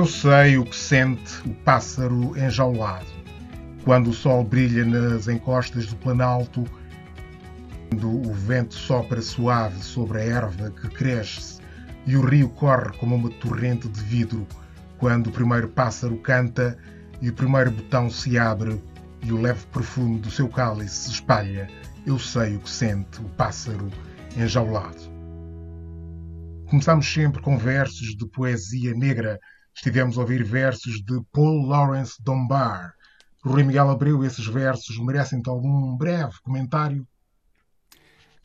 Eu sei o que sente o pássaro enjaulado quando o sol brilha nas encostas do Planalto, quando o vento sopra suave sobre a erva que cresce e o rio corre como uma torrente de vidro, quando o primeiro pássaro canta e o primeiro botão se abre e o leve perfume do seu cálice se espalha, eu sei o que sente o pássaro enjaulado. Começamos sempre com versos de poesia negra Estivemos a ouvir versos de Paul Lawrence Dunbar. Rui Miguel Abreu, esses versos merecem algum breve comentário?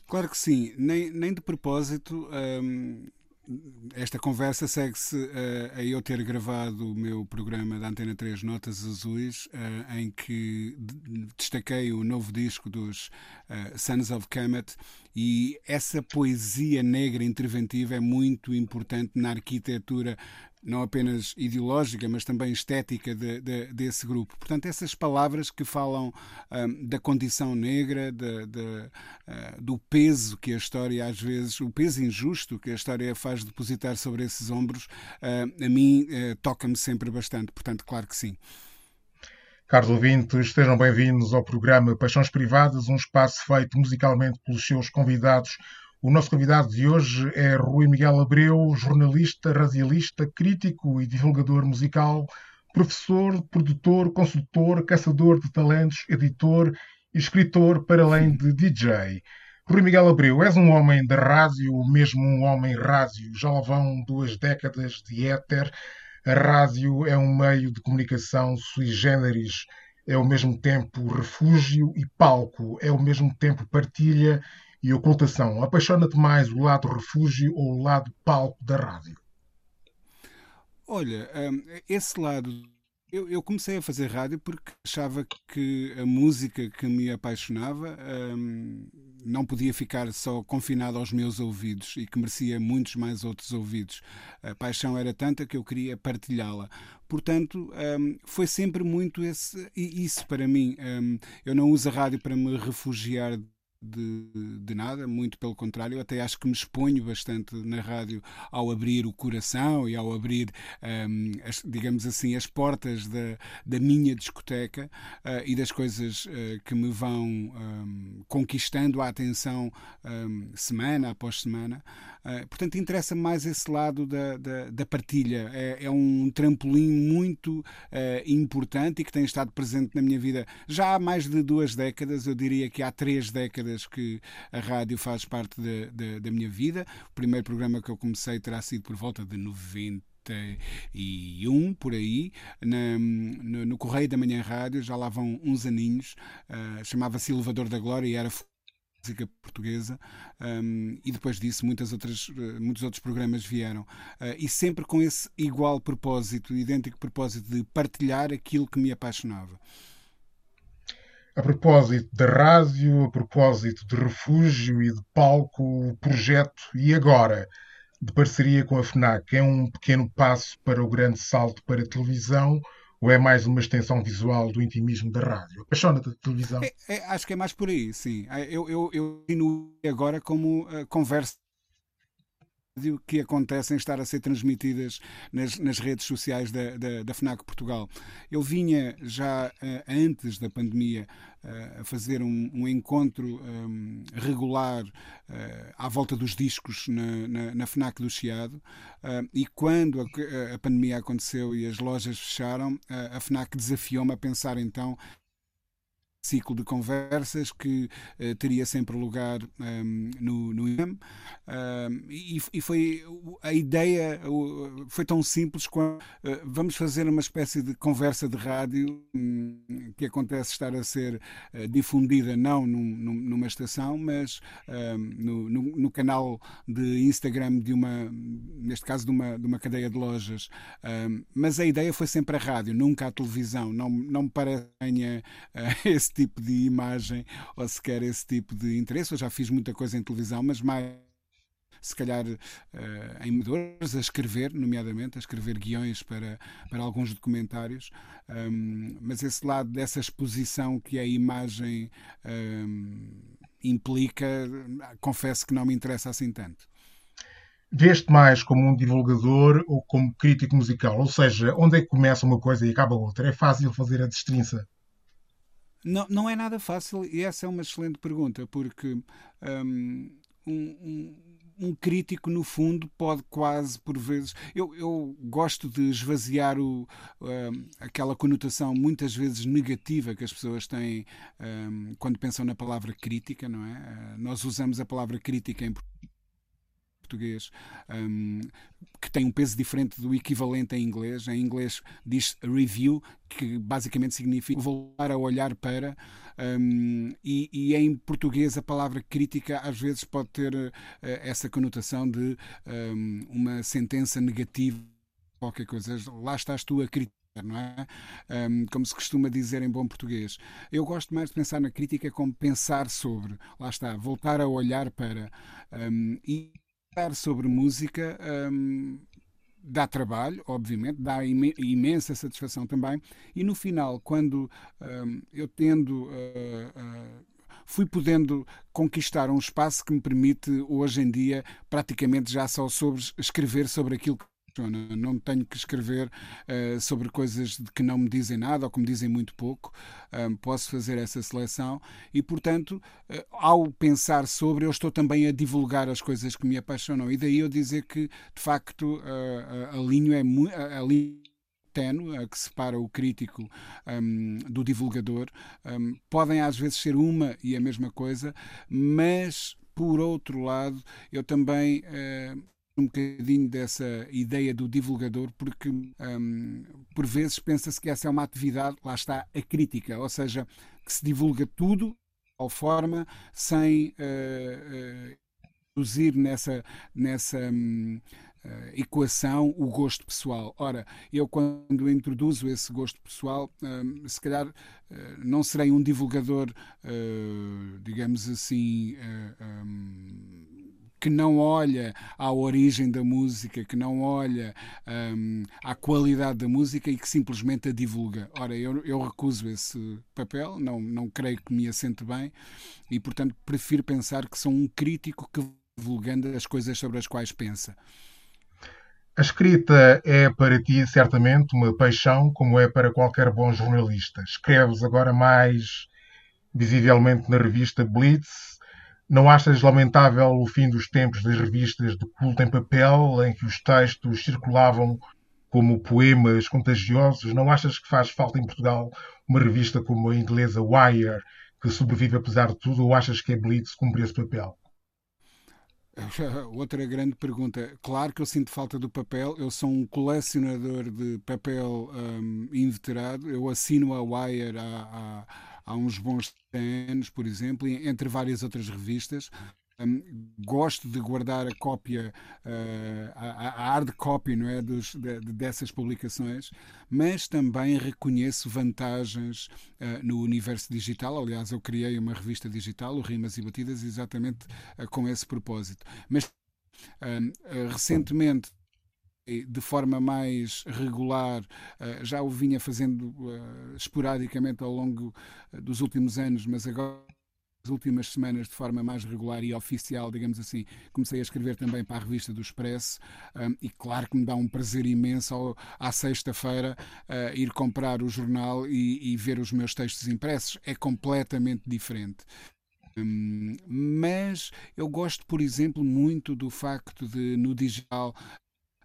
Claro que sim, nem, nem de propósito. Hum, esta conversa segue-se uh, a eu ter gravado o meu programa da Antena 3 Notas Azuis, uh, em que destaquei o novo disco dos uh, Sons of Kemet e essa poesia negra interventiva é muito importante na arquitetura não apenas ideológica, mas também estética de, de, desse grupo. Portanto, essas palavras que falam um, da condição negra, de, uh, do peso que a história, às vezes, o peso injusto que a história faz depositar sobre esses ombros, uh, a mim uh, toca-me sempre bastante. Portanto, claro que sim. Caros ouvintes, estejam bem-vindos ao programa Paixões Privadas, um espaço feito musicalmente pelos seus convidados o nosso convidado de hoje é Rui Miguel Abreu, jornalista, radialista, crítico e divulgador musical, professor, produtor, consultor, caçador de talentos, editor e escritor, para além de DJ. Rui Miguel Abreu, és um homem da rádio, mesmo um homem rádio. Já lá vão duas décadas de éter. A rádio é um meio de comunicação sui generis, é ao mesmo tempo refúgio e palco, é ao mesmo tempo partilha e ocultação? Apaixona-te mais o lado refúgio ou o lado palco da rádio? Olha, hum, esse lado. Eu, comecei a fazer rádio porque achava que a música que me apaixonava hum, não podia ficar só confinada aos meus ouvidos e que merecia muitos mais outros ouvidos. A paixão era tanta que eu queria partilhá-la. Portanto, um, foi sempre muito esse, isso para mim. Eu não uso a rádio para me refugiar de, de, nada, muito pelo contrário, até acho que me exponho bastante na rádio ao abrir o coração e ao abrir, um, as, digamos assim, as portas da, da minha discoteca uh, e das coisas uh, que me vão um, conquistando a atenção um, semana após semana. Uh, portanto, interessa mais esse lado da, da, da partilha. É, é, um trampolim muito importante e que tem estado presente na minha vida já há mais de duas décadas, eu diria que há três décadas que a rádio faz parte de, de, da minha vida. O primeiro programa que eu comecei terá sido por volta de 90 e um por aí, na, no, no, Correio da Manhã Rádio, já lá vão uns aninhos, uh, chamava-se Elevador da Glória e era música portuguesa um, e depois disso muitas outras, uh, muitos outros programas vieram uh, e sempre com esse igual propósito, idêntico propósito de partilhar aquilo que me apaixonava. A propósito da rádio, a propósito de refúgio e de palco, o projeto E Agora, de parceria com a FNAC, é um pequeno passo para o grande salto para a televisão ou é mais uma extensão visual do intimismo da rádio? Apaixona-te de televisão? É, é, acho que é mais por aí, sim. Eu, eu, eu agora como uh, conversa que acontecem estar a ser transmitidas nas, nas redes sociais da, da, da, FNAC Portugal. Eu vinha já uh, antes da pandemia uh, a fazer um, um encontro um, regular uh, à volta dos discos na, na, na FNAC do Chiado e quando a, a, pandemia aconteceu e as lojas fecharam, a FNAC desafiou-me a pensar então ciclo de conversas que uh, teria sempre lugar um, ehm, no, no IAM um, e, e, foi a ideia foi tão simples quanto uh, vamos fazer uma espécie de conversa de rádio um, que acontece estar a ser uh, difundida não num, num, numa estação mas ehm, no, no, no, canal de Instagram de uma neste caso de uma, de uma cadeia de lojas. Ehm, mas a ideia foi sempre a rádio nunca a televisão. Não, não me parece esse tipo de imagem ou sequer esse tipo de interesse. Eu já fiz muita coisa em televisão, mas mais se calhar uh, em medores, a escrever, nomeadamente, a escrever guiões para, para alguns documentários, um, mas esse lado dessa exposição que a imagem um, implica, confesso que não me interessa assim tanto. Veste mais como um divulgador ou como crítico musical? Ou seja, onde é que começa uma coisa e acaba outra? É fácil fazer a distinção? Não, não é nada fácil e essa é uma excelente pergunta, porque um, um, um crítico, no fundo, pode quase, por vezes. Eu, eu gosto de esvaziar o, uh, aquela conotação muitas vezes negativa que as pessoas têm um, quando pensam na palavra crítica, não é? Uh, nós usamos a palavra crítica em português, um, que tem um peso diferente do equivalente em inglês. Em inglês diz review, que basicamente significa voltar a olhar para, um, e, e, em português a palavra crítica às vezes pode ter uh, essa conotação de um, uma sentença negativa, qualquer coisa. Lá estás tu a criticar é? Um, como se costuma dizer em bom português. Eu gosto mais de pensar na crítica como pensar sobre, lá está, voltar a olhar para. Um, e sobre música um, dá trabalho, obviamente, dá imensa satisfação também, e no final, quando um, eu tendo. Uh, uh, fui podendo conquistar um espaço que me permite, hoje em dia, praticamente já só sobre escrever sobre aquilo não tenho que escrever uh, sobre coisas que não me dizem nada ou que me dizem muito pouco. Um, posso fazer essa seleção e, portanto, uh, ao pensar sobre, eu estou também a divulgar as coisas que me apaixonam. E daí eu dizer que, de facto, uh, a linha é muito. A linha a que separa o crítico um, do divulgador um, podem às vezes ser uma e a mesma coisa, mas por outro lado eu também uh, um bocadinho dessa ideia do divulgador, porque um, por vezes pensa-se que essa é uma atividade, lá está a crítica, ou seja, que se divulga tudo tal forma sem uh, uh, reduzir nessa, nessa um, uh, equação o gosto pessoal. Ora, eu quando introduzo esse gosto pessoal, um, se calhar uh, não serei um divulgador, uh, digamos assim, um, que não olha à origem da música, que não olha um, à qualidade da música e que simplesmente a divulga. Ora, eu, eu recuso esse papel, não, não creio que me assente bem e, portanto, prefiro pensar que sou um crítico que divulgando as coisas sobre as quais pensa. A escrita é para ti certamente uma paixão, como é para qualquer bom jornalista. Escreves agora mais visivelmente na revista Blitz, não achas lamentável o fim dos tempos das revistas de culto em papel, em que os textos circulavam como poemas contagiosos? Não achas que faz falta em Portugal uma revista como a inglesa Wire, que sobrevive apesar de tudo, ou achas que a Blitz cumpre esse papel? Outra grande pergunta. Claro que eu sinto falta do papel. Eu sou um colecionador de papel um, inveterado. Eu assino a Wire há, há uns bons anos, por exemplo, entre várias outras revistas. Um, gosto de guardar a cópia, uh, a, a, hard copy não é, Dos, de, dessas publicações, mas também reconheço vantagens uh, no universo digital. Aliás, eu criei uma revista digital, o Rimas e Batidas, exatamente uh, com esse propósito. Mas recentemente de forma mais regular, eh, já o vinha fazendo eh, esporadicamente ao longo eh, dos últimos anos, mas agora nas últimas semanas de forma mais regular e oficial, digamos assim, comecei a escrever também para a revista do Expresso e claro que me dá um prazer imenso ao, à sexta-feira ir comprar o jornal e, e, ver os meus textos impressos. É completamente diferente. Um, mas eu gosto, por exemplo, muito do facto de no digital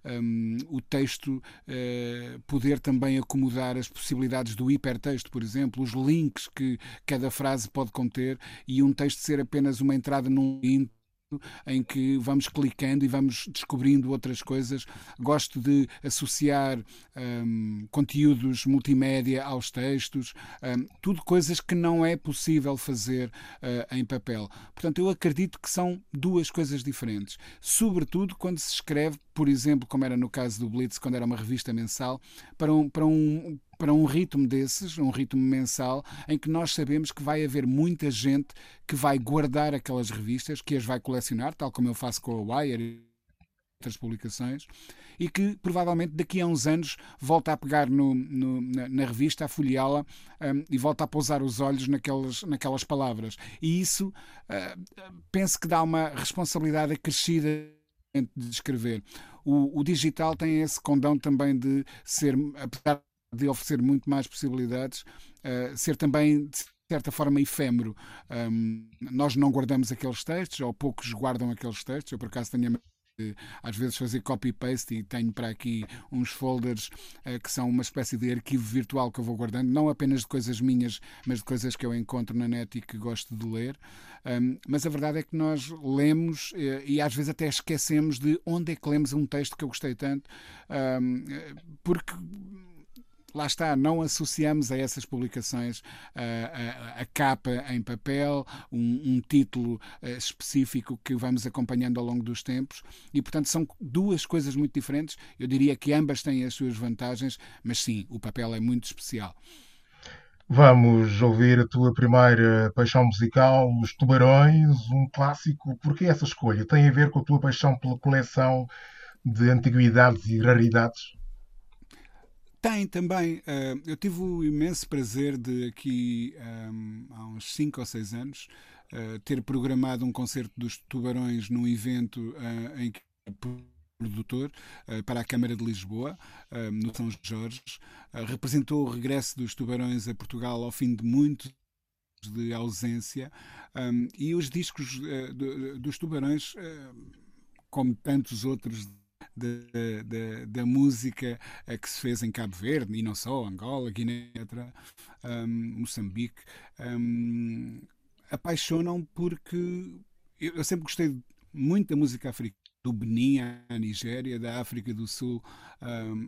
um, o texto uh, poder também acomodar as possibilidades do hipertexto, por exemplo, os links que cada frase pode conter e um texto ser apenas uma entrada num link em que vamos clicando e vamos descobrindo outras coisas. Gosto de associar um, conteúdos multimédia aos textos, um, tudo coisas que não é possível fazer uh, em papel. Portanto, eu acredito que são duas coisas diferentes. Sobretudo quando se escreve, por exemplo, como era no caso do Blitz, quando era uma revista mensal, para um, para um para um ritmo desses, um ritmo mensal, em que nós sabemos que vai haver muita gente que vai guardar aquelas revistas, que as vai colecionar, tal como eu faço com a Wire e outras publicações, e que provavelmente daqui a uns anos volta a pegar no, no, na, na, revista, a folheá-la um, e volta a pousar os olhos naquelas, naquelas palavras. E isso uh, penso que dá uma responsabilidade acrescida de escrever. O, o, digital tem esse condão também de ser, apesar de oferecer muito mais possibilidades, uh, ser também de certa forma efêmero. Um, nós não guardamos aqueles textos, ou poucos guardam aqueles textos. Eu, por acaso, tenho às vezes fazer copy-paste e tenho para aqui uns folders uh, que são uma espécie de arquivo virtual que eu vou guardando, não apenas de coisas minhas, mas de coisas que eu encontro na net e que gosto de ler. Um, mas a verdade é que nós lemos uh, e às vezes até esquecemos de onde é que lemos um texto que eu gostei tanto, um, porque lá está, não associamos a essas publicações a, a, a capa em papel, um, um título uh, específico que vamos acompanhando ao longo dos tempos e, portanto, são duas coisas muito diferentes. Eu diria que ambas têm as suas vantagens, mas sim, o papel é muito especial. Vamos ouvir a tua primeira paixão musical, Os Tubarões, um clássico. Por que essa escolha? Tem a ver com a tua paixão pela coleção de antiguidades e raridades? Tem também. Uh, eu tive o imenso prazer de aqui um, há uns 5 ou 6 anos uh, ter programado um concerto dos Tubarões num evento uh, em que produtor para a Câmara de Lisboa, no São Jorge. representou o regresso dos Tubarões a Portugal ao fim de muitos de ausência e os discos dos Tubarões, como tantos outros da, música que se fez em Cabo Verde, e não só, Angola, Guiné, um, Moçambique, um, apaixonam porque eu, eu sempre gostei muito da música africana do Benin à Nigéria, da África do Sul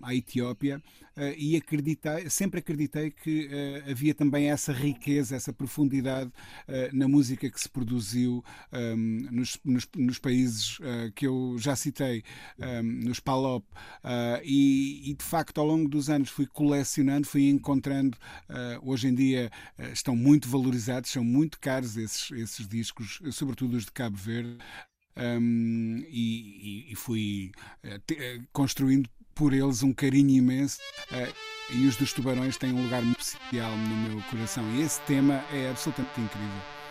à Etiópia, uh, e acreditei, sempre acreditei que uh, havia também essa riqueza, essa profundidade uh, na música que se produziu nos, nos, nos, países que eu já citei, nos PALOP, e, e, de facto ao longo dos anos fui colecionando, fui encontrando, hoje em dia estão muito valorizados, são muito caros esses, esses discos, sobretudo os de Cabo Verde, um, e, e, fui te, uh, construindo por eles um carinho imenso. Uh, e os dos tubarões têm um lugar muito especial no meu coração. E esse tema é absolutamente incrível.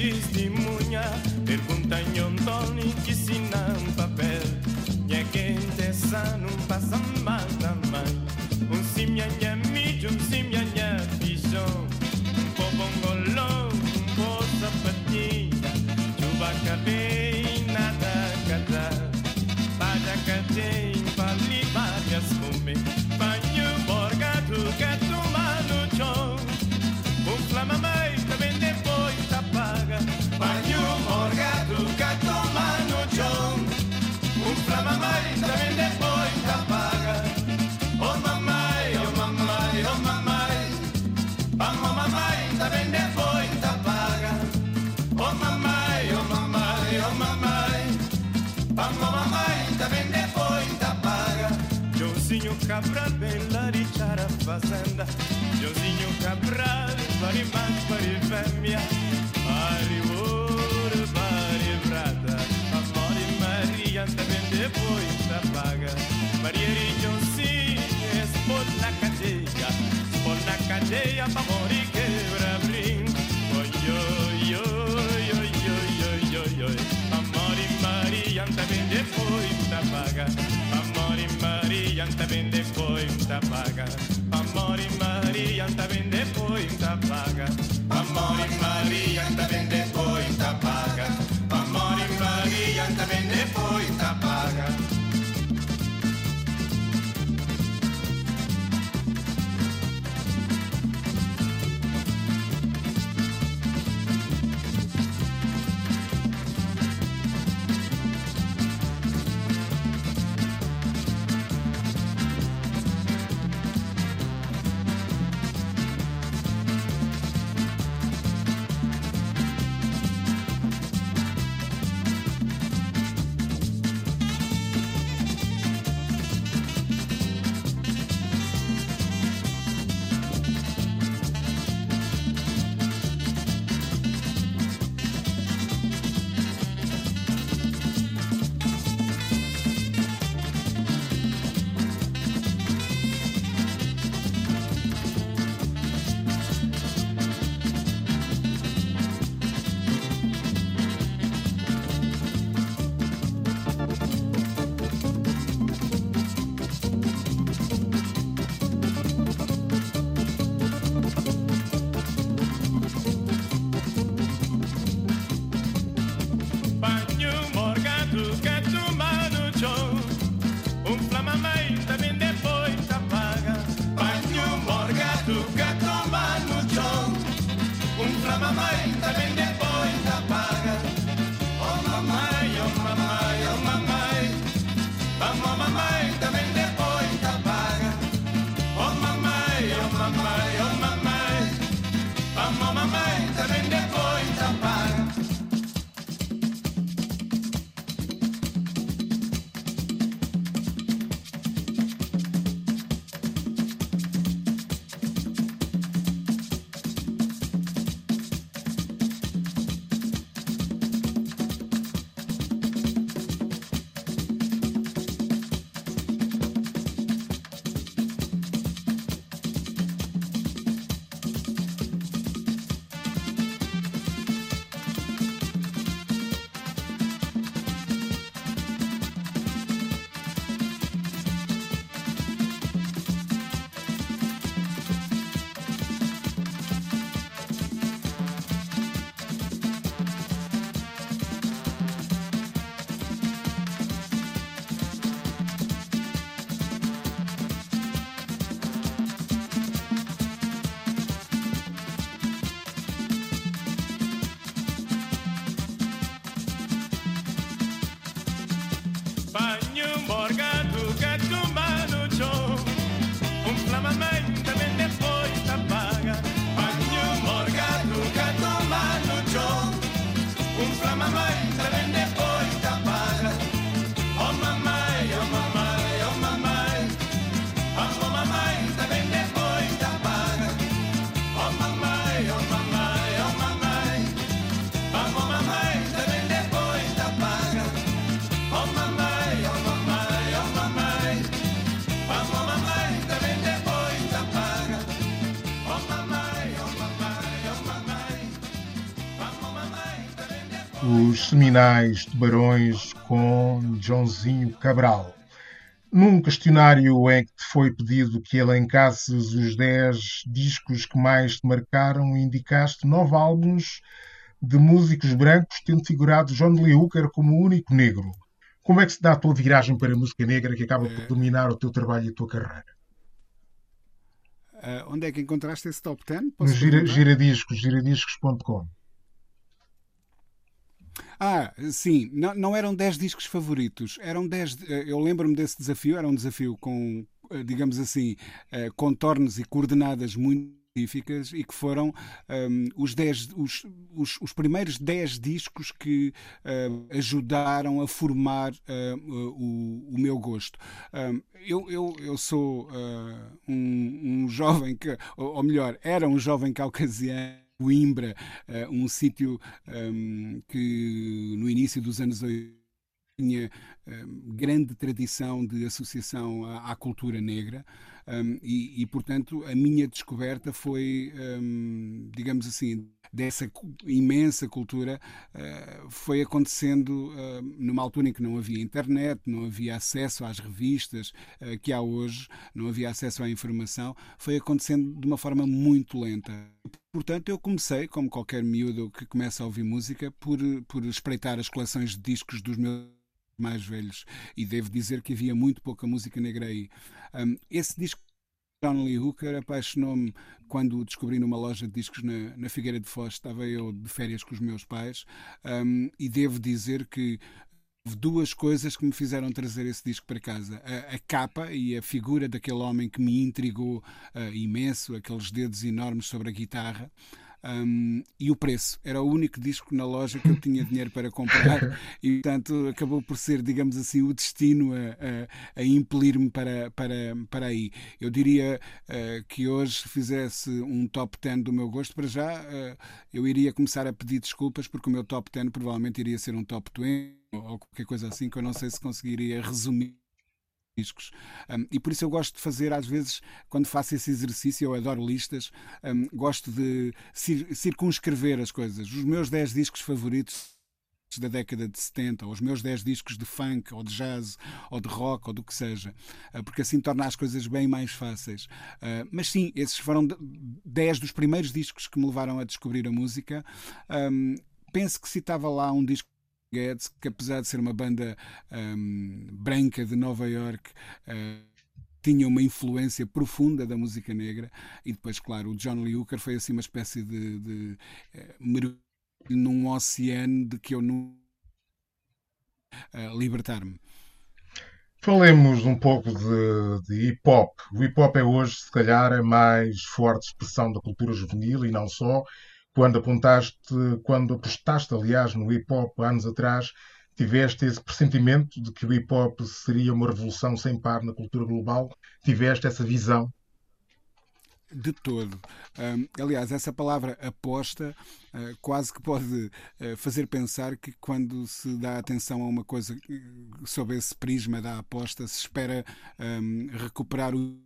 is the moon. Cabral bella ricciara fazenda. Giosinho Cabral pari mais pari femmia Pari ouro, pari prata Amore Maria também depois da paga. Maria Rinhocinho expor na cadeia Expor na cadeia pra morrer quebra brinco Oi, oi, oi, oi, oi, oi, oi, oi Amore Maria também depois da paga. Amore Maria também muita paga. Amor e Maria, anda bem depois, muita paga. Amor e Maria, anda bem seminais Tubarões com Joãozinho Cabral. Num questionário em que te foi pedido que elencasses os 10 discos que mais te marcaram, indicaste nove álbuns de músicos brancos, tendo figurado John Lee Hooker como o único negro. Como é que se dá a tua viragem para a música negra que acaba por dominar o teu trabalho e a tua carreira? Uh, onde é que encontraste esse top 10? No gira, giradiscos, giradiscos.com. Ah, sim, não, não eram 10 discos favoritos, eram 10. Eh, eu lembro-me desse desafio, era um desafio com, eh, digamos assim, eh, contornos e coordenadas muito específicas e que foram um, ehm, os, dez, os, os, os, primeiros 10 discos que uh, ajudaram a formar o, o, meu gosto. Um, eu, eu, eu sou uh, um, um, jovem que, ou melhor, era um jovem caucasiano Coimbra, eh, um sítio um, ehm, que no início dos anos 80 tinha um, ehm, grande tradição de associação à, à cultura negra um, e, e, portanto, a minha descoberta foi, digamos assim, dessa imensa cultura uh, foi acontecendo uh, numa altura em que não havia internet, não havia acesso às revistas uh, que há hoje, não havia acesso à informação, foi acontecendo de uma forma muito lenta. Portanto, eu comecei, como qualquer miúdo que começa a ouvir música, por, por espreitar as coleções de discos dos meus mais velhos e devo dizer que havia muito pouca música negra aí. Um, esse disco John Lee Hooker apaixonou-me quando o descobri numa loja de discos na, na Figueira de Foz. Estava eu de férias com os meus pais um, e devo dizer que duas coisas que me fizeram trazer esse disco para casa. A, a capa e a figura daquele homem que me intrigou uh, imenso, aqueles dedos enormes sobre a guitarra. Um, e o preço. Era o único disco na loja que eu tinha dinheiro para comprar e, portanto, acabou por ser, digamos assim, o destino a, a, a impelir-me para, para, para aí. Eu diria uh, que hoje, se fizesse um top 10 do meu gosto, para já uh, eu iria começar a pedir desculpas porque o meu top 10 provavelmente iria ser um top 20 ou qualquer coisa assim que eu não sei se conseguiria resumir discos. Um, e por isso eu gosto de fazer, às vezes, quando faço esse exercício, eu adoro listas, um, gosto de cir circunscrever as coisas. Os meus 10 discos favoritos da década de 70, ou os meus 10 discos de funk, ou de jazz, ou de rock, ou do que seja, ah, porque assim torna as coisas bem mais fáceis. Uh, mas sim, esses foram 10 dos primeiros discos que me levaram a descobrir a música. Penso que citava lá um disco Guedes, que apesar de ser uma banda um, branca de Nova York, uh, tinha uma influência profunda da música negra e depois, claro, o John Lee Hooker foi assim uma espécie de, de uh, mergulho num oceano de que eu não uh, libertar-me. Falemos um pouco de, de hip hop. O hip hop é hoje, se calhar, a mais forte expressão da cultura juvenil e não só quando apontaste, quando apostaste, aliás, no hip hop anos atrás, tiveste esse pressentimento de que o hip hop seria uma revolução sem par na cultura global? Tiveste essa visão? De todo. Aliás, essa palavra aposta uh, quase que pode uh, fazer pensar que quando se dá atenção a uma coisa sob esse prisma da aposta, se espera um, recuperar o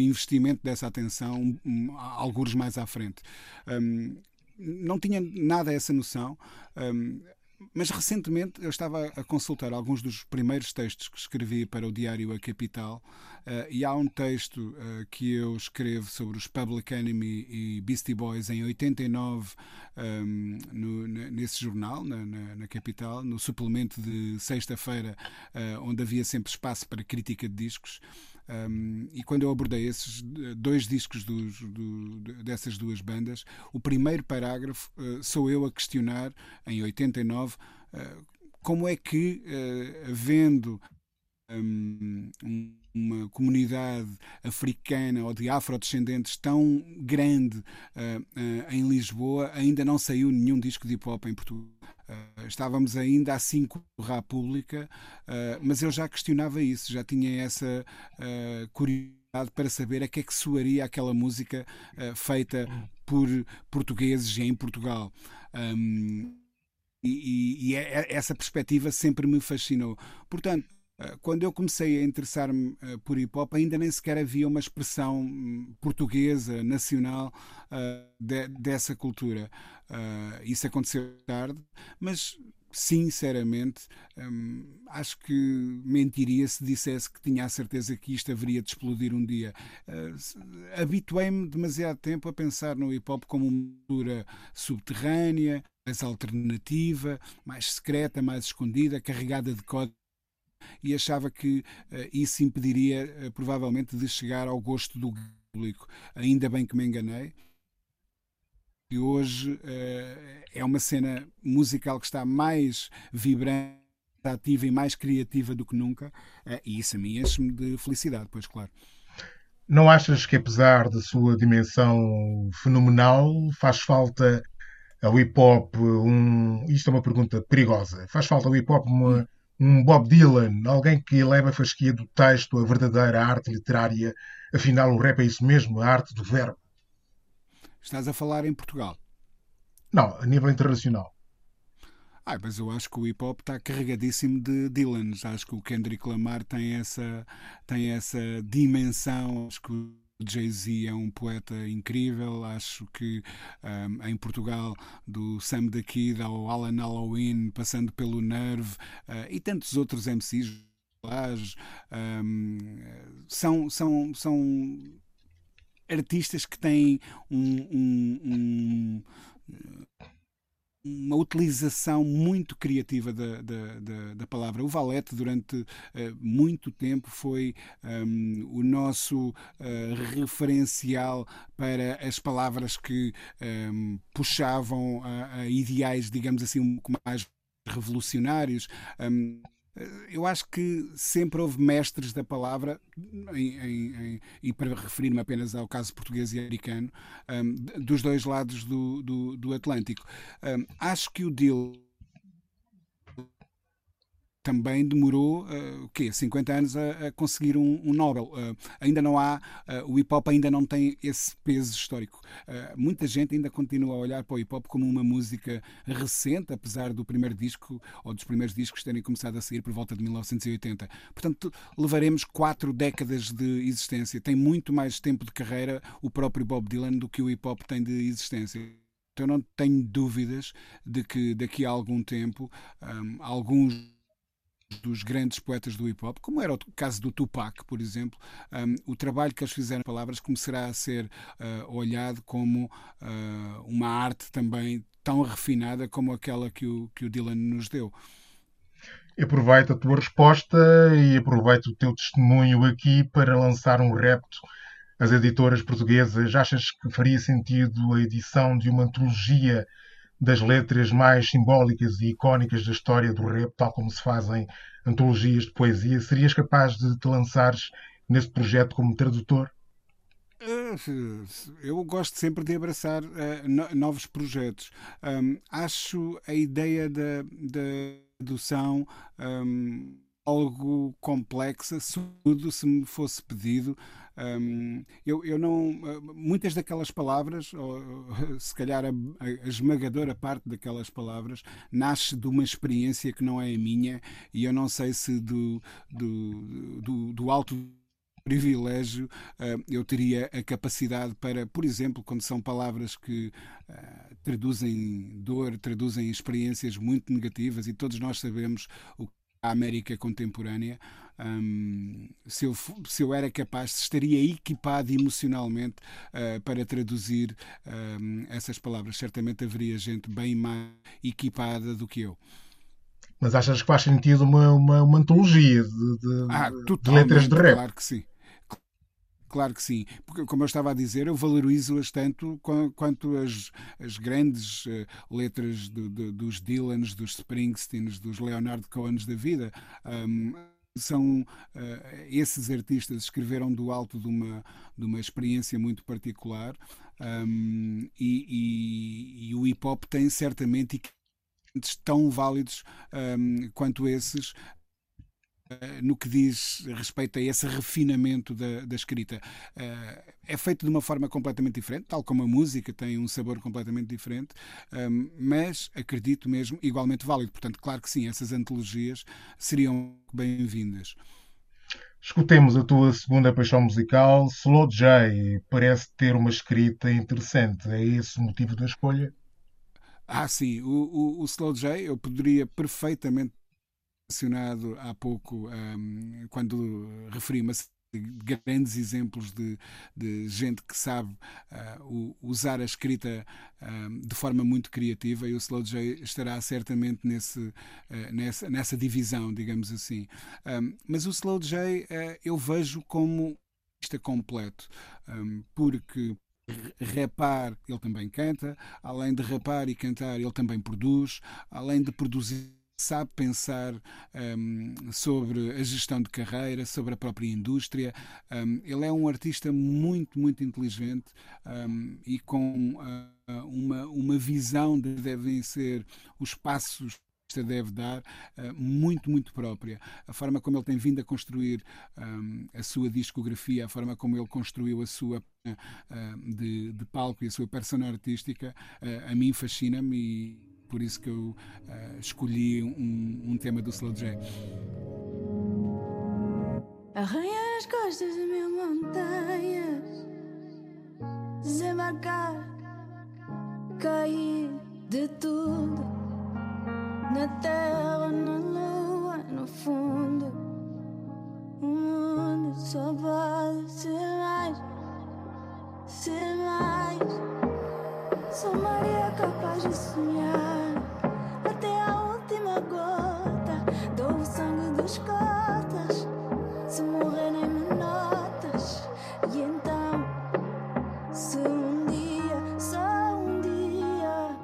investimento dessa atenção um, alguns mais à frente. Um, não tinha nada essa noção. Um, mas recentemente eu estava a consultar alguns dos primeiros textos que escrevi para o diário A Capital uh, e há um texto uh, que eu escrevo sobre os Public Enemy e Beastie Boys em 89 um, no, nesse jornal, na, na, na, Capital, no suplemento de sexta-feira, uh, onde havia sempre espaço para crítica de discos. Um, e quando eu abordei esses dois discos dos, do, dessas duas bandas, o primeiro parágrafo uh, sou eu a questionar, em 89, uh, como é que, uh, havendo um, uma comunidade africana ou de afrodescendentes tão grande uh, uh, em Lisboa, ainda não saiu nenhum disco de hip hop em Portugal. Uh, estávamos ainda há cinco da Pública, mas eu já questionava isso, já tinha essa curiosidade para saber a que é que soaria aquela música feita por portugueses em Portugal. Um, e, e, e, é, essa perspectiva sempre me fascinou. Portanto, eh, quando eu comecei a interessar-me eh, por hip hop, ainda nem sequer havia uma expressão hum, portuguesa, nacional, uh, de, dessa cultura. Isso aconteceu tarde, mas sinceramente, hum, acho que mentiria se dissesse que tinha a certeza que isto haveria de explodir um dia. Habituei-me demasiado tempo a pensar no hip hop como uma cultura subterrânea, mais alternativa, mais secreta, mais escondida, carregada de códigos e achava que uh, isso impediria uh, provavelmente de chegar ao gosto do público. Ainda bem que me enganei. E hoje uh, é uma cena musical que está mais vibrante, ativa e mais criativa do que nunca, e isso a mim enche-me de felicidade, pois claro. Não achas que, apesar da sua dimensão fenomenal, faz falta ao hip hop um. Isto é uma pergunta perigosa. Faz falta ao hip hop uma, um Bob Dylan, alguém que eleva a fasquia do texto, a verdadeira arte literária. Afinal, o rap é isso mesmo, a arte do verbo. Estás a falar em Portugal? Não, a nível internacional. Ah, mas eu acho que o hip hop está carregadíssimo de Dylans. Acho que o Kendrick Lamar tem essa, tem essa dimensão. Acho que Jay-Z é um poeta incrível. Acho que um, em Portugal, do Sam da Kid ao Alan Halloween, passando pelo Nerve uh, e tantos outros MCs, um, são, são, são artistas que têm um, um, um uma utilização muito criativa da, da, da, da palavra. O Valete, durante uh, muito tempo, foi um, ehm, o nosso uh, referencial para as palavras que um, ehm, puxavam a, a, ideais, digamos assim, um pouco mais revolucionários. Um, ehm, eu acho que sempre houve mestres da palavra, em, em, em, e para referir-me apenas ao caso português e americano, um, dos dois lados do, do, do Atlântico. Um, acho que o deal também demorou uh, o quê? 50 anos a, a conseguir um, um Nobel. Uh, ainda não há, uh, o hip hop ainda não tem esse peso histórico. Muita gente ainda continua a olhar para o hip hop como uma música recente, apesar do primeiro disco ou dos primeiros discos terem começado a sair por volta de 1980. Portanto, levaremos quatro décadas de existência. Tem muito mais tempo de carreira o próprio Bob Dylan do que o hip hop tem de existência. Então, não tenho dúvidas de que daqui a algum tempo um, alguns dos grandes poetas do hip hop, como era o caso do Tupac, por exemplo, um, o trabalho que eles fizeram palavras começará a ser uh, olhado como uh, uma arte também tão refinada como aquela que o, que o Dylan nos deu. Aproveito a tua resposta e aproveito o teu testemunho aqui para lançar um repto às editoras portuguesas. Achas que faria sentido a edição de uma antologia das letras mais simbólicas e icónicas da história do rap, tal como se fazem antologias de poesia, serias capaz de te lançares nesse projeto como tradutor? Eh, eu gosto sempre de abraçar uh, novos projetos. Um, acho a ideia da, tradução um, algo complexa, sobretudo se me fosse pedido um, eu, eu não. Muitas daquelas palavras, ou se calhar a, a, esmagadora parte daquelas palavras, nasce de uma experiência que não é a minha e eu não sei se do, do, do, do alto privilégio eu teria a capacidade para, por exemplo, quando são palavras que uh, traduzem dor, traduzem experiências muito negativas e todos nós sabemos o que a América contemporânea, se, eu, se eu era capaz, se estaria equipado emocionalmente uh, para traduzir essas palavras. Certamente haveria gente bem mais equipada do que eu. Mas achas que faz sentido uma, uma, uma antologia de, de, ah, de letras de rap? Claro que sim. Claro que sim, porque como eu estava a dizer, eu valorizo-as tanto quanto as, as grandes uh, letras do, do, dos Dylans, dos Springsteens, dos Leonard Cohens da vida. Um, são uh, esses artistas escreveram do alto de uma, de uma experiência muito particular um, e, e, e, o hip hop tem certamente tão válidos um, quanto esses no que diz respeito a esse refinamento da, da escrita. Uh, é feito de uma forma completamente diferente, tal como a música tem um sabor completamente diferente, ehm, mas acredito mesmo igualmente válido. Portanto, claro que sim, essas antologias seriam bem-vindas. Escutemos a tua segunda paixão musical, Slow J. Parece ter uma escrita interessante. É esse o motivo da escolha? Ah, sim. O, o, o Slow J eu poderia perfeitamente mencionado há pouco um, quando referi-me grandes exemplos de, de, gente que sabe uh, usar a escrita uh, de forma muito criativa e o Slow J estará certamente nesse, uh, nessa, nessa divisão, digamos assim. Um, mas o Slow J eu vejo como está completo, um, porque rapar ele também canta, além de rapar e cantar ele também produz, além de produzir sabe pensar um, sobre a gestão de carreira, sobre a própria indústria. Um, ele é um artista muito, muito inteligente um, e com uh, uma, uma visão de devem ser os passos que deve dar uh, muito, muito própria. A forma como ele tem vindo a construir um, a sua discografia, a forma como ele construiu a sua uh, de, de, palco e a sua persona artística, uh, a mim fascina-me e por isso que eu uh, escolhi um, um, tema do Slow J. Arranhar as costas de mil montanhas, desembarcar, cair de tudo, na terra, na lua, no fundo. O mundo só pode ser mais, ser mais. Sou Maria capaz de sonhar até a última gota. Dou o sangue dos cotas. Se morrer, nem me notas. E então, se um dia, só um dia.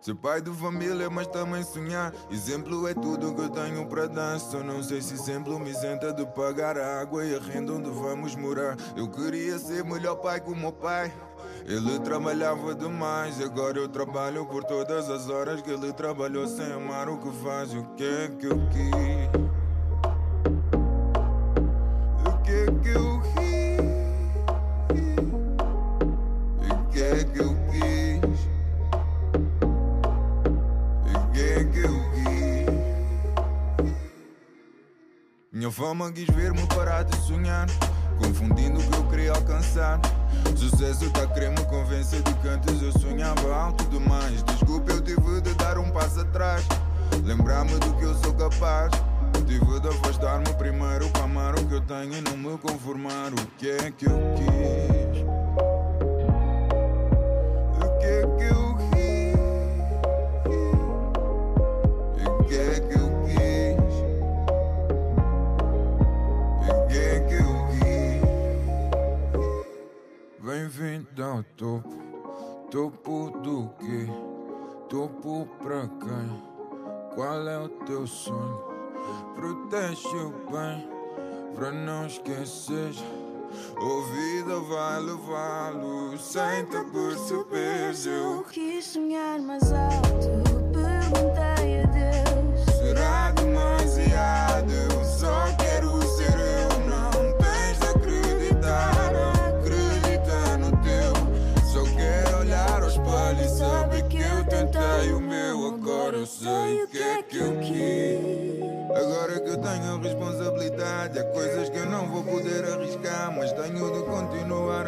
Ser pai de família, mas também sonhar. Exemplo é tudo que eu tenho para dar. Só não sei se exemplo me isenta de pagar a água e a renda onde vamos morar. Eu queria ser melhor pai que o meu pai. Ele trabalhava demais, agora eu trabalho por todas as horas que ele trabalhou sem amar o que faz. O que é que eu quis? O que é que eu quis? O que é que eu quis? O que é que eu quis? Minha fama quis ver-me parar de sonhar, confundindo o que eu queria alcançar. Sucesso tá querendo me convencer de que antes eu sonhava alto demais. Desculpa, eu tive de dar um passo atrás. Lembrar-me do que eu sou capaz. Tive de afastar-me primeiro para amar o que eu tenho e não me conformar. O que é que eu quis? Bem-vindo ao topo, do quê? Topo pra quem? Qual é o teu sonho? Protege o bem, pra não esquecer. Ouvida vai levá-lo sem te perceber. Eu quis sonhar mais alto, perguntei a Deus: Será demasiado? Só quero tenho de continuar a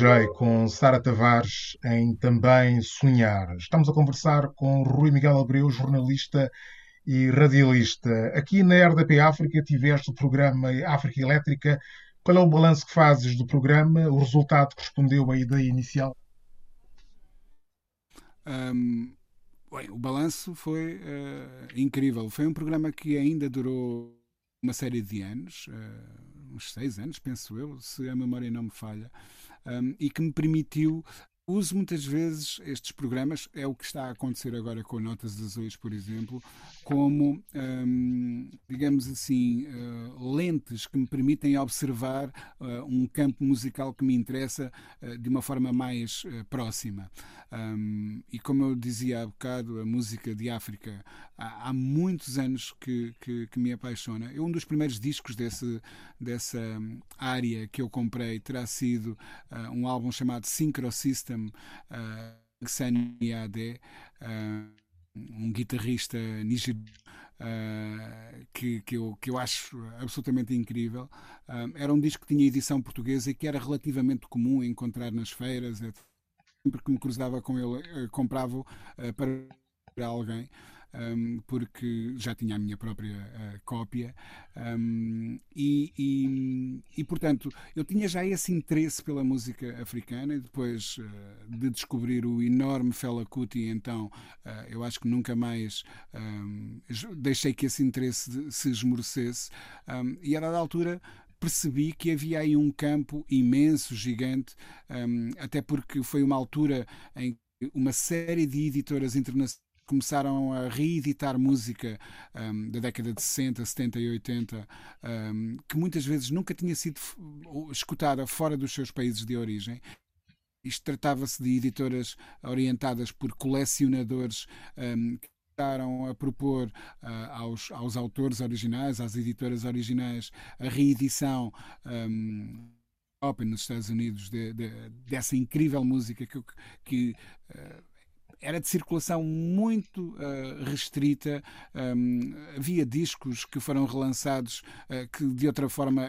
J com Sara Tavares em Também Sonhar. Estamos a conversar com Rui Miguel Abreu, jornalista e radialista. Aqui na RDP África tiveste o programa África Elétrica. Qual é o balanço que fazes do programa? O resultado correspondeu à ideia inicial? Um, bem, o balanço foi uh, incrível. Foi um programa que ainda durou uma série de anos, uh, uns seis anos, penso eu, se a memória não me falha, um, e que me permitiu Uso muitas vezes estes programas, é o que está a acontecer agora com Notas Azuis, por exemplo, como, hum, digamos assim, uh, lentes que me permitem observar uh, um campo musical que me interessa uh, de uma forma mais próxima. Um, e como eu dizia há bocado, a música de África há, há muitos anos que, que, que, me apaixona. Eu, um dos primeiros discos desse, dessa área que eu comprei terá sido um álbum chamado Synchro System uh, Ade, uh, um guitarrista nigeriano uh, que, que, eu, que eu acho absolutamente incrível. Uh, era um disco que tinha edição portuguesa e que era relativamente comum encontrar nas feiras. Sempre que me cruzava com ele, uh, comprava para alguém um, porque já tinha a minha própria uh, cópia. Um, e, e, e, portanto, eu tinha já esse interesse pela música africana e depois uh, de descobrir o enorme Fela Kuti, então uh, eu acho que nunca mais um, deixei que esse interesse se esmorecesse. E a dada altura percebi que havia aí um campo imenso, gigante, até porque foi uma altura em que uma série de editoras internacionais começaram a reeditar música um, da década de 60, 70 e 80, um, que muitas vezes nunca tinha sido escutada fora dos seus países de origem. Isto tratava-se de editoras orientadas por colecionadores um, que começaram a propor uh, aos, aos autores originais, às editoras originais, a reedição. Um, nos Estados Unidos de, de, dessa incrível música que, que uh, era de circulação muito uh, restrita. Um, havia discos que foram relançados uh, que de outra forma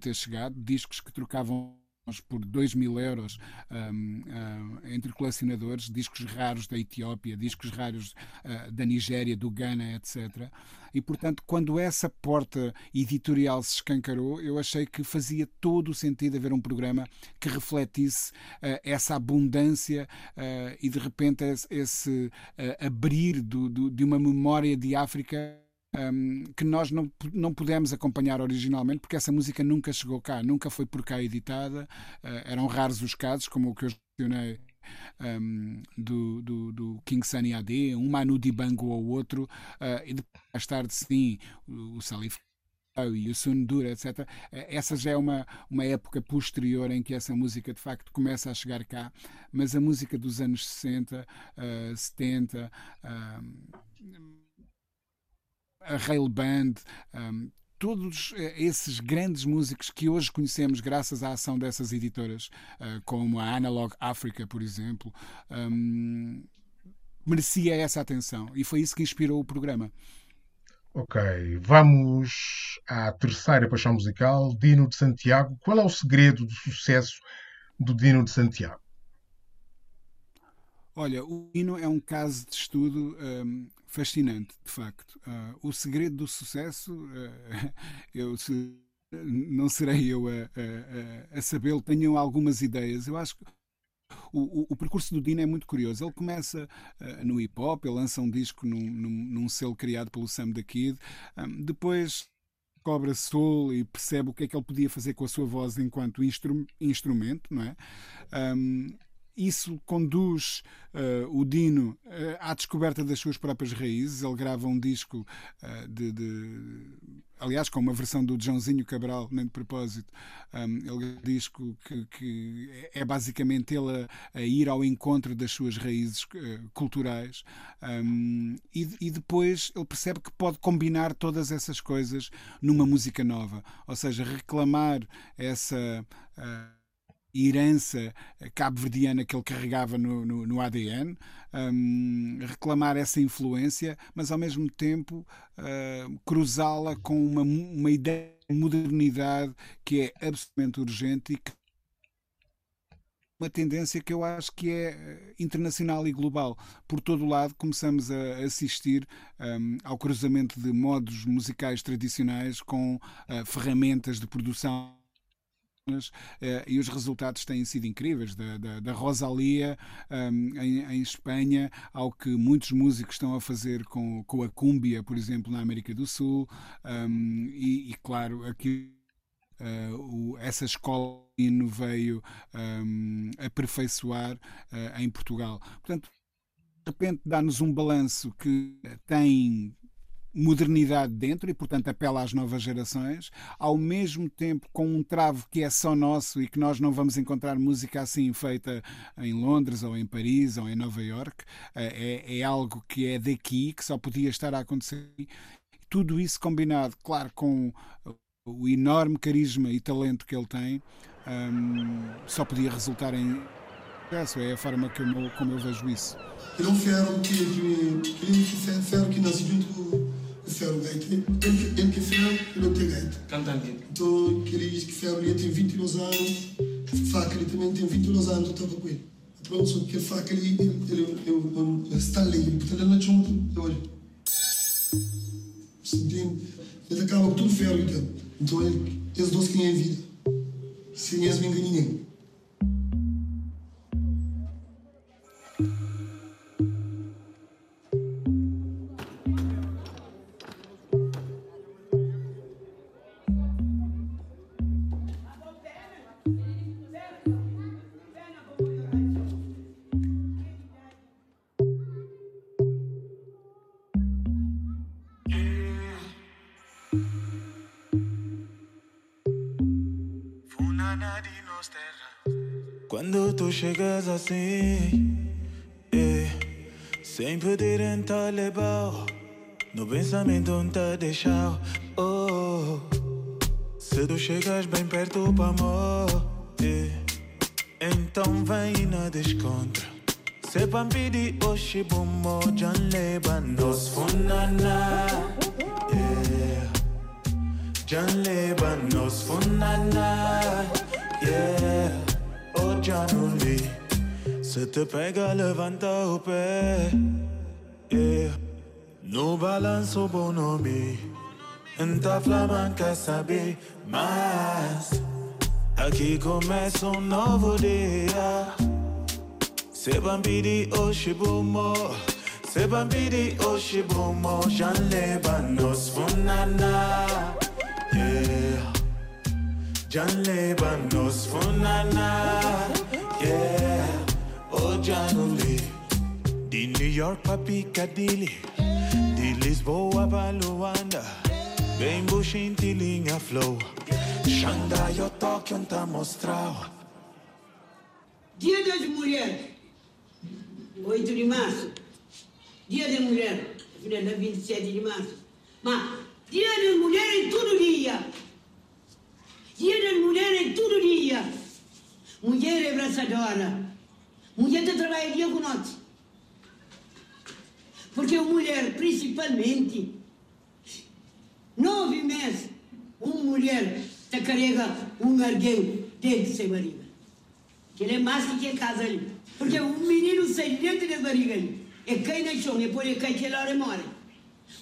ter chegado, discos que trocavam por 2 mil euros um, uh, entre colecionadores, discos raros da Etiópia, discos raros uh, da Nigéria, do Ghana, etc. E, portanto, quando essa porta editorial se escancarou, eu achei que fazia todo o sentido haver um programa que refletisse uh, essa abundância e, de repente, esse, esse abrir do, do, de uma memória de África um, que nós não, não pudemos acompanhar originalmente, porque essa música nunca chegou cá, nunca foi por cá editada. Uh, eram raros os casos, como o que eu mencionei um, do, do, do, King Sunny AD, um Manu Dibango ou outro, uh, e depois, mais tarde, sim, o, o Salif e o Sundura, etc. Essa já é uma, uma época posterior em que essa música de facto começa a chegar cá, mas a música dos anos 60, uh, 70. Uh, a Rail Band, um, todos eh, esses grandes músicos que hoje conhecemos graças à ação dessas editoras, uh, como a Analog Africa, por exemplo, um, merecia essa atenção e foi isso que inspirou o programa. Ok, vamos à terceira paixão musical, Dino de Santiago. Qual é o segredo do sucesso do Dino de Santiago? Olha, o Dino é um caso de estudo um, fascinante, de facto. Uh, o segredo do sucesso, uh, eu se, não serei eu a, a, a sabê-lo, algumas ideias. Eu acho que o, o, o, percurso do Dino é muito curioso. Ele começa uh, no hip hop, ele lança um disco num, num, num selo criado pelo Sam da Kid, um, depois cobra soul e percebe o que é que ele podia fazer com a sua voz enquanto instru instrumento, não é? Um, isso conduz uh, o Dino uh, à descoberta das suas próprias raízes. Ele grava um disco uh, de, de, Aliás, com uma versão do Joãozinho Cabral, nem de propósito. Um, ele disco que, que, é basicamente ele a, a, ir ao encontro das suas raízes culturais. Um, e, e, depois ele percebe que pode combinar todas essas coisas numa música nova. Ou seja, reclamar essa herança cabo-verdiana que ele carregava no, no, no ADN, um, reclamar essa influência, mas ao mesmo tempo uh, cruzá-la com uma, uma ideia de modernidade que é absolutamente urgente e que uma tendência que eu acho que é eh, internacional e global. Por todo o lado, começamos a assistir um, ao cruzamento de modos musicais tradicionais com uh, ferramentas de produção e os resultados têm sido incríveis. Da, da, da Rosalia um, em, em, Espanha, ao que muitos músicos estão a fazer com, com a cúmbia, por exemplo, na América do Sul, um, e, e, claro, aqui. Uh, o, essa escola veio um, aperfeiçoar uh, em Portugal. Portanto, de repente dá-nos um balanço que tem modernidade dentro e, portanto, apela às novas gerações, ao mesmo tempo com um travo que é só nosso e que nós não vamos encontrar música assim feita em Londres ou em Paris ou em Nova York. Eh, é, é algo que é daqui, que só podia estar a acontecer. Tudo isso combinado, claro, com o enorme carisma e talento que ele tem, um, só podia resultar em sucesso. É a forma que eu, como eu vejo isso. É um ferro que, que, que, gaita. Ele, ele que ferro, ele não tem gaita. Cantando. Então, que ele diz que ferro ele tem 22 anos, faca ele também tem 22 anos, eu estava com ele. Pronto, só que faca ele, ele, ele, ele, ele está ali, ele está lá junto, olha. Ele acaba com tudo ferro então. Então, ele, esses dois que têm vida. Sem eles, ninguém ninguém. Assim, eh, sem pedir em talebão, no pensamento não te deixar. Oh, se tu chegas bem perto para amor, eh, então vem na descontra. Se pampidi oshi bumo jan leba nos funana, yeah. Jan leba nos funana, yeah. Gianulli Se te pega levanta o pé yeah. No balanço bom nome Enta flama quer saber mais Aqui começa um novo dia Se bambidi oshibumo. Se bambidi oshibumo. Leba nos funana Yeah. Jan Lebanos Funana Yeah Januli Di New York pa Piccadilly Di Lisboa pa Luanda Bem buchin linha flow. Xangai ou Tóquio tá mostrar Dia das Mulheres 8 de março. Dia da Mulher. Final 27 de março. Mas Dia das Mulheres todo dia. Dia das mulheres é todo dia. Mulher abraçadora. Mulher está trabalhando dia com noite. Porque a mulher, principalmente, nove meses, uma mulher está carrega um argueiro dentro de sua barriga. Que ele é mais que a casa ali. Porque o menino sai dentro da barriga ali. E cai no chão, e depois ele aquela hora e.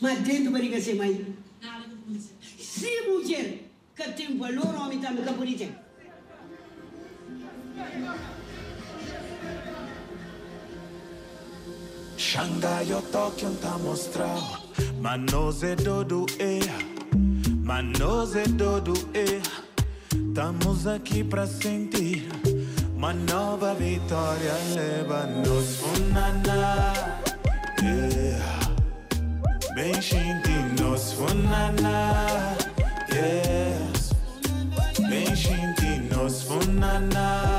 Mas dentro da barriga sem mãe. Se mulher que tempo é loro homem também que bonito. Xangai o Tóquio tá mostrando Mas nós é todo é Mas nós é todo é Estamos aqui pra sentir Uma nova vitória. Leva-nos funana yeah. Bem gente, nos funana Yes Bem shinti nos funana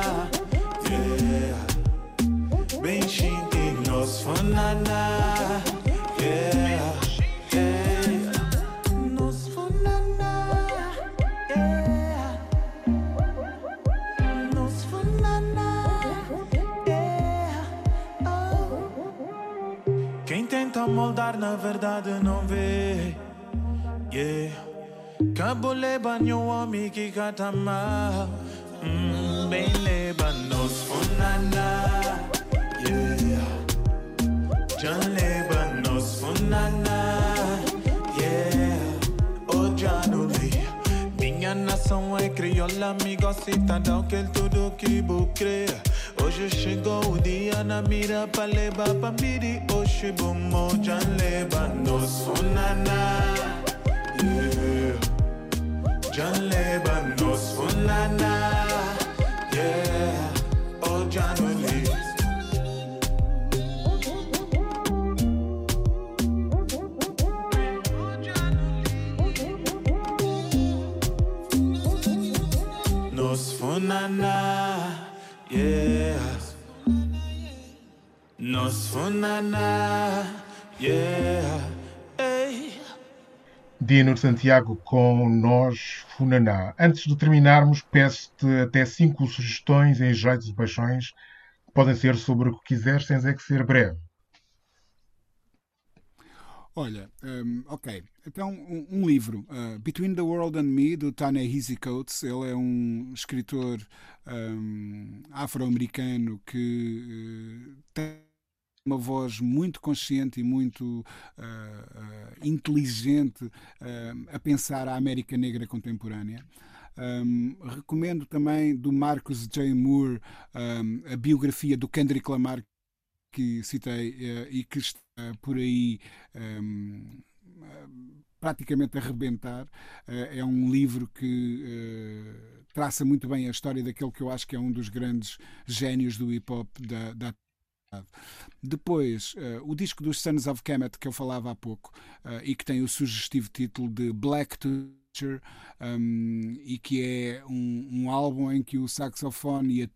nos funana Yeah Yeah. Nos funana Yeah. Nos funana Yeah. Oh. Quem tenta moldar na verdade não vê Yeah. Kabule banyo wami ki katama mm, Ben Lebanon nos funana. Yeah. John Laban nos funana. Yeah. Oh, Januli. Minha nação é crioula, me gosta daquele tudo que vou. Hoje chegou o dia na mira pra levar pra miri. Hoje bumo, John Laban nos funana. Yeah. John Laban nos funana. Yeah. Oh, Januli. Dino Santiago com Nós Funaná. Antes de terminarmos, peço-te até cinco sugestões em jeitos e paixões. Podem ser sobre o que quiseres, sem é que ser breve. Olha, hum, ok. Então, um, um livro, uh, Between the World and Me, do Ta-Nehisi Coates. Ele é um escritor hum, afro-americano que uh, tem uma voz muito consciente e muito uh, uh, inteligente uh, a pensar a América Negra contemporânea. Um, recomendo também do Marcus J. Moore um, a biografia do Kendrick Lamar que citei e que está por aí um, praticamente a rebentar. É um livro que traça muito bem a história daquele que eu acho que é um dos grandes génios do hip hop da, da depois, uh, o disco dos Sons of Kemet que eu falava há pouco uh, e que tem o sugestivo título de Black Teacher um, e que é um, um, álbum em que o saxofone e a,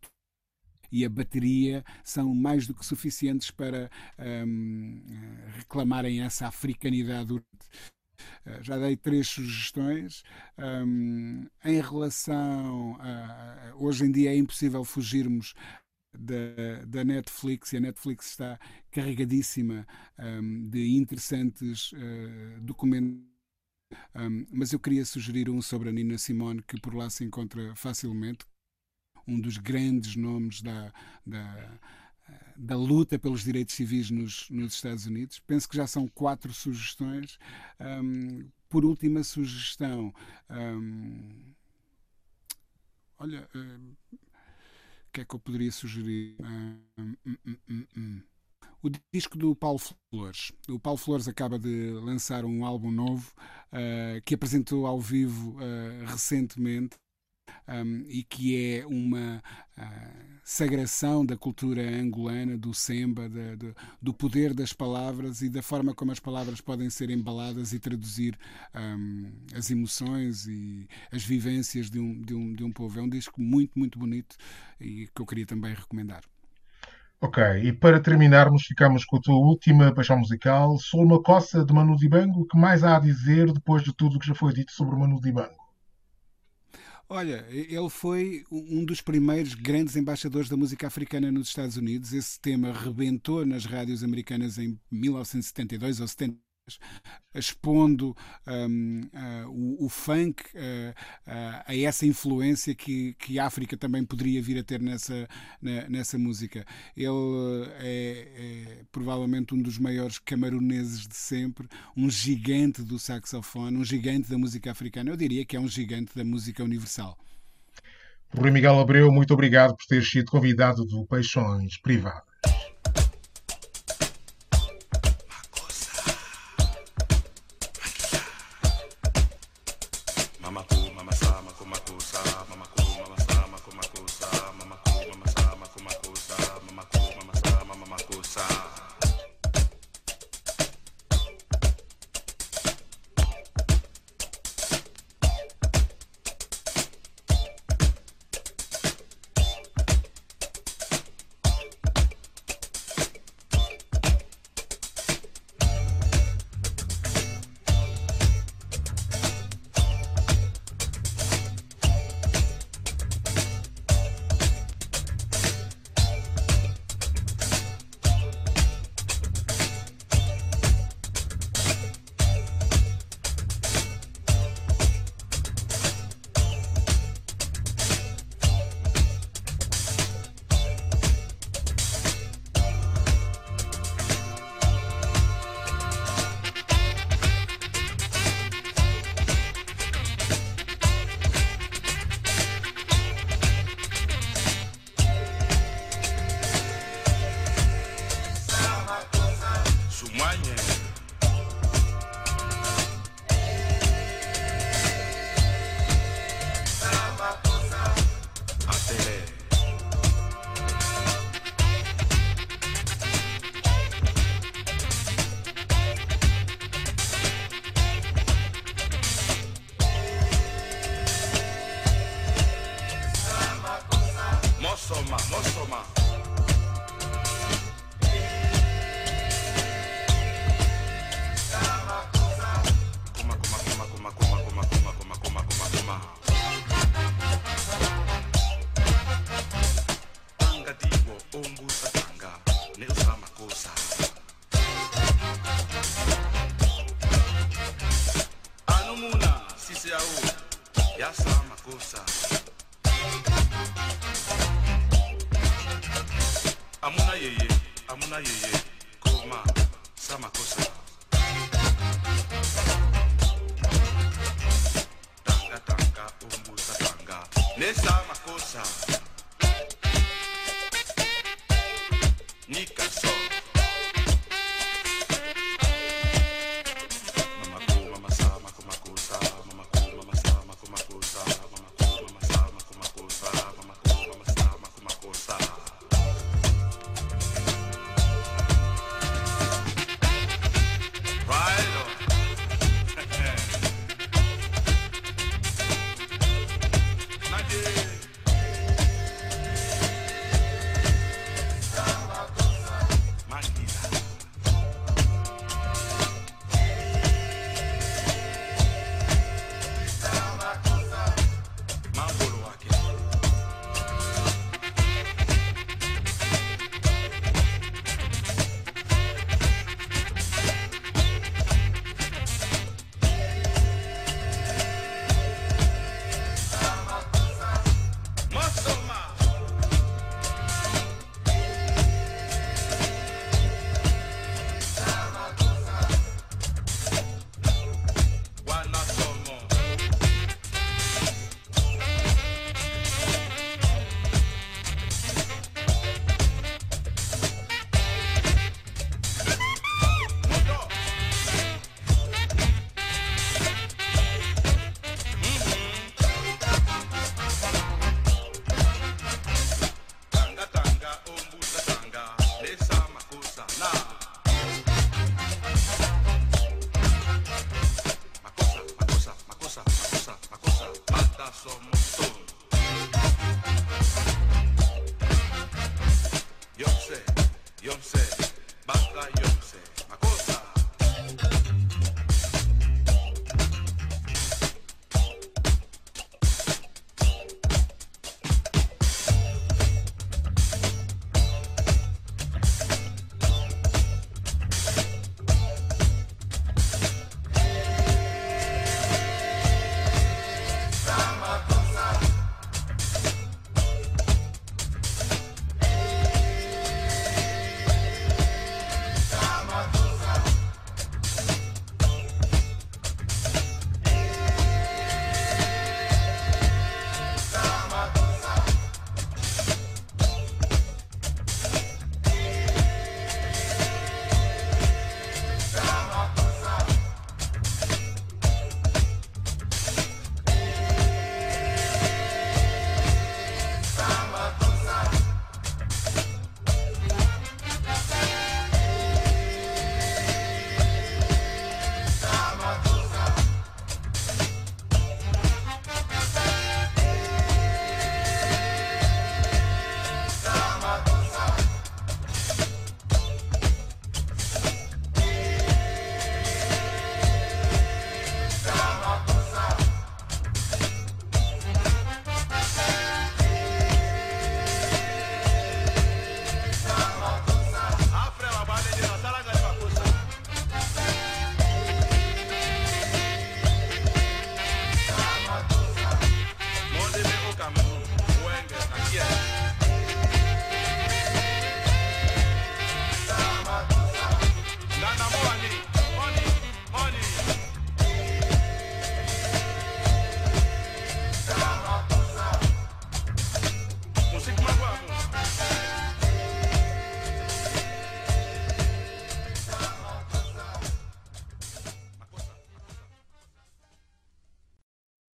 e a bateria são mais do que suficientes para um, reclamarem essa africanidade. Uh, já dei três sugestões. Um, em relação a. Hoje em dia é impossível fugirmos da, da, Netflix e a Netflix está carregadíssima um, de interessantes uh, documentos. Um, mas eu queria sugerir um sobre a Nina Simone que por lá se encontra facilmente, um dos grandes nomes da, da, da luta pelos direitos civis nos, nos, Estados Unidos. Penso que já são quatro sugestões. Um, por última sugestão, olha. Que é que eu poderia sugerir? Hum, hum, hum, o disco do Paulo Flores. O Paulo Flores acaba de lançar um álbum novo uh, que apresentou ao vivo uh, recentemente um, e que é uma uh, sagração da cultura angolana, do semba, do, do, poder das palavras e da forma como as palavras podem ser embaladas e traduzir um, as emoções e as vivências de um, de, um, de um povo. É um disco muito, muito bonito e que eu queria também recomendar. Ok, e para terminarmos, ficamos com a tua última paixão musical, Sou uma coça de Manu Dibango. O que mais há a dizer depois de tudo o que já foi dito sobre Manu Dibango? Olha, ele foi um dos primeiros grandes embaixadores da música africana nos Estados Unidos. Esse tema rebentou nas rádios americanas em 1972 ou 70 expondo um, uh, o, o, funk uh, uh, a essa influência que, que a África também poderia vir a ter nessa, na, nessa música. Ele é, é, provavelmente um dos maiores camaroneses de sempre, um gigante do saxofone, um gigante da música africana. Eu diria que é um gigante da música universal. Rui Miguel Abreu, muito obrigado por ter sido convidado do Peixões Privadas.